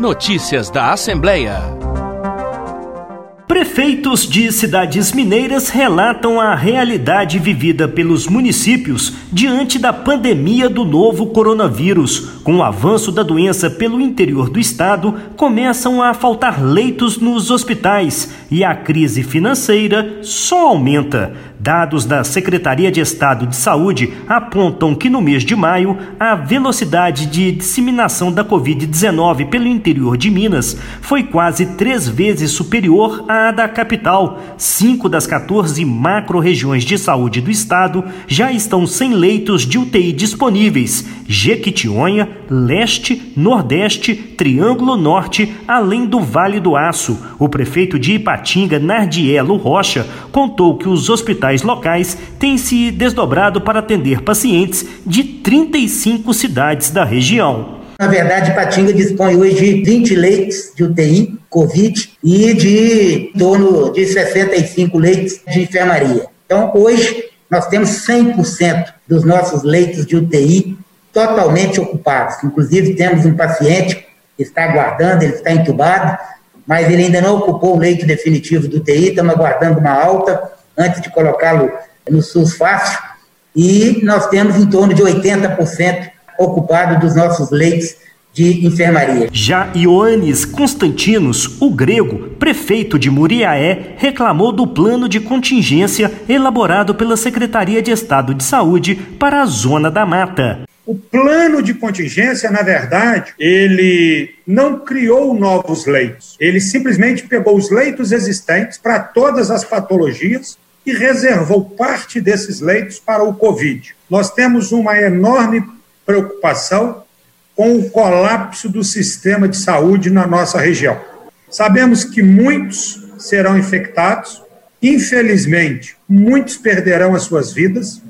Notícias da Assembleia. Prefeitos de cidades mineiras relatam a realidade vivida pelos municípios diante da pandemia do novo coronavírus. Com o avanço da doença pelo interior do estado, começam a faltar leitos nos hospitais e a crise financeira só aumenta. Dados da Secretaria de Estado de Saúde apontam que no mês de maio, a velocidade de disseminação da Covid-19 pelo interior de Minas foi quase três vezes superior à da capital. Cinco das 14 macro-regiões de saúde do estado já estão sem leitos de UTI disponíveis. Jequitinhonha, Leste, Nordeste, Triângulo Norte, além do Vale do Aço. O prefeito de Ipatinga, Nardielo Rocha, contou que os hospitais locais têm se desdobrado para atender pacientes de 35 cidades da região. Na verdade, Patinga dispõe hoje de 20 leitos de UTI, Covid, e de em torno de 65 leitos de enfermaria. Então, hoje, nós temos 100% dos nossos leitos de UTI totalmente ocupados. Inclusive, temos um paciente que está aguardando, ele está entubado, mas ele ainda não ocupou o leito definitivo do UTI, estamos aguardando uma alta antes de colocá-lo no SUS fácil, e nós temos em torno de 80% ocupado dos nossos leitos de enfermaria. Já Ioannis Constantinos, o grego, prefeito de Muriaé, reclamou do plano de contingência elaborado pela Secretaria de Estado de Saúde para a Zona da Mata. Plano de contingência, na verdade, ele não criou novos leitos. Ele simplesmente pegou os leitos existentes para todas as patologias e reservou parte desses leitos para o Covid. Nós temos uma enorme preocupação com o colapso do sistema de saúde na nossa região. Sabemos que muitos serão infectados, infelizmente, muitos perderão as suas vidas,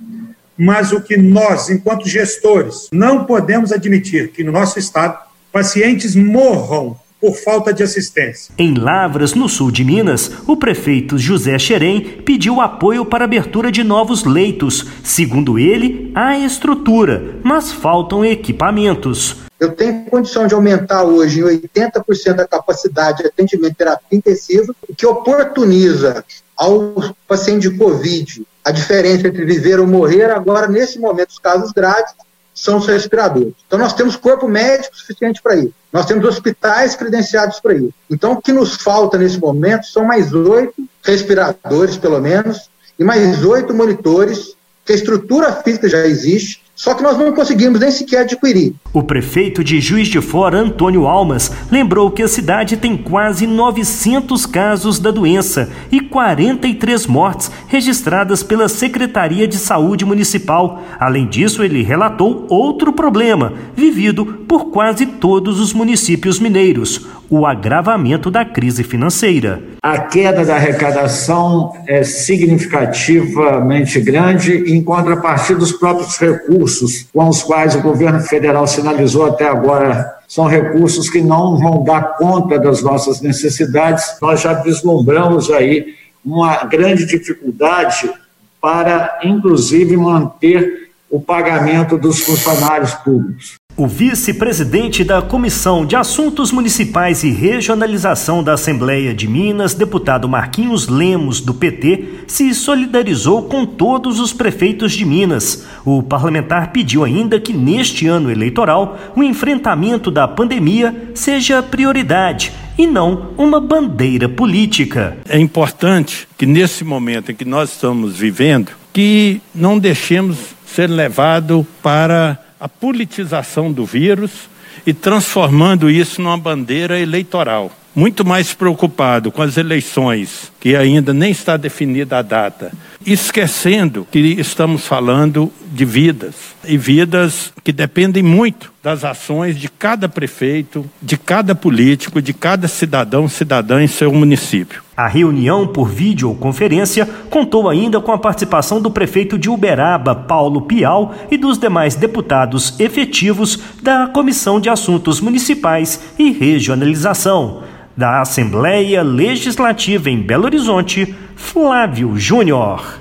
mas o que nós, enquanto gestores, não podemos admitir que no nosso estado pacientes morram por falta de assistência. Em Lavras, no sul de Minas, o prefeito José Xerém pediu apoio para a abertura de novos leitos. Segundo ele, há estrutura, mas faltam equipamentos. Eu tenho condição de aumentar hoje em 80% a capacidade de atendimento terapia intensiva, o que oportuniza ao paciente de Covid a diferença entre viver ou morrer, agora, nesse momento, os casos graves, são os respiradores. Então, nós temos corpo médico suficiente para isso. Nós temos hospitais credenciados para isso. Então, o que nos falta nesse momento são mais oito respiradores, pelo menos, e mais oito monitores, que a estrutura física já existe, só que nós não conseguimos nem sequer adquirir. O prefeito de Juiz de Fora, Antônio Almas, lembrou que a cidade tem quase 900 casos da doença e 43 mortes registradas pela Secretaria de Saúde Municipal. Além disso, ele relatou outro problema vivido por quase todos os municípios mineiros: o agravamento da crise financeira. A queda da arrecadação é significativamente grande em contrapartida dos próprios recursos com os quais o governo federal sinalizou até agora são recursos que não vão dar conta das nossas necessidades. Nós já vislumbramos aí uma grande dificuldade para, inclusive, manter o pagamento dos funcionários públicos. O vice-presidente da Comissão de Assuntos Municipais e Regionalização da Assembleia de Minas, deputado Marquinhos Lemos, do PT, se solidarizou com todos os prefeitos de Minas. O parlamentar pediu ainda que, neste ano eleitoral, o enfrentamento da pandemia seja prioridade e não uma bandeira política. É importante que, nesse momento em que nós estamos vivendo, que não deixemos ser levado para a politização do vírus e transformando isso numa bandeira eleitoral. Muito mais preocupado com as eleições, que ainda nem está definida a data, esquecendo que estamos falando de vidas e vidas que dependem muito das ações de cada prefeito, de cada político, de cada cidadão, cidadã em seu município. A reunião por videoconferência contou ainda com a participação do prefeito de Uberaba, Paulo Pial, e dos demais deputados efetivos da Comissão de Assuntos Municipais e Regionalização. Da Assembleia Legislativa em Belo Horizonte, Flávio Júnior.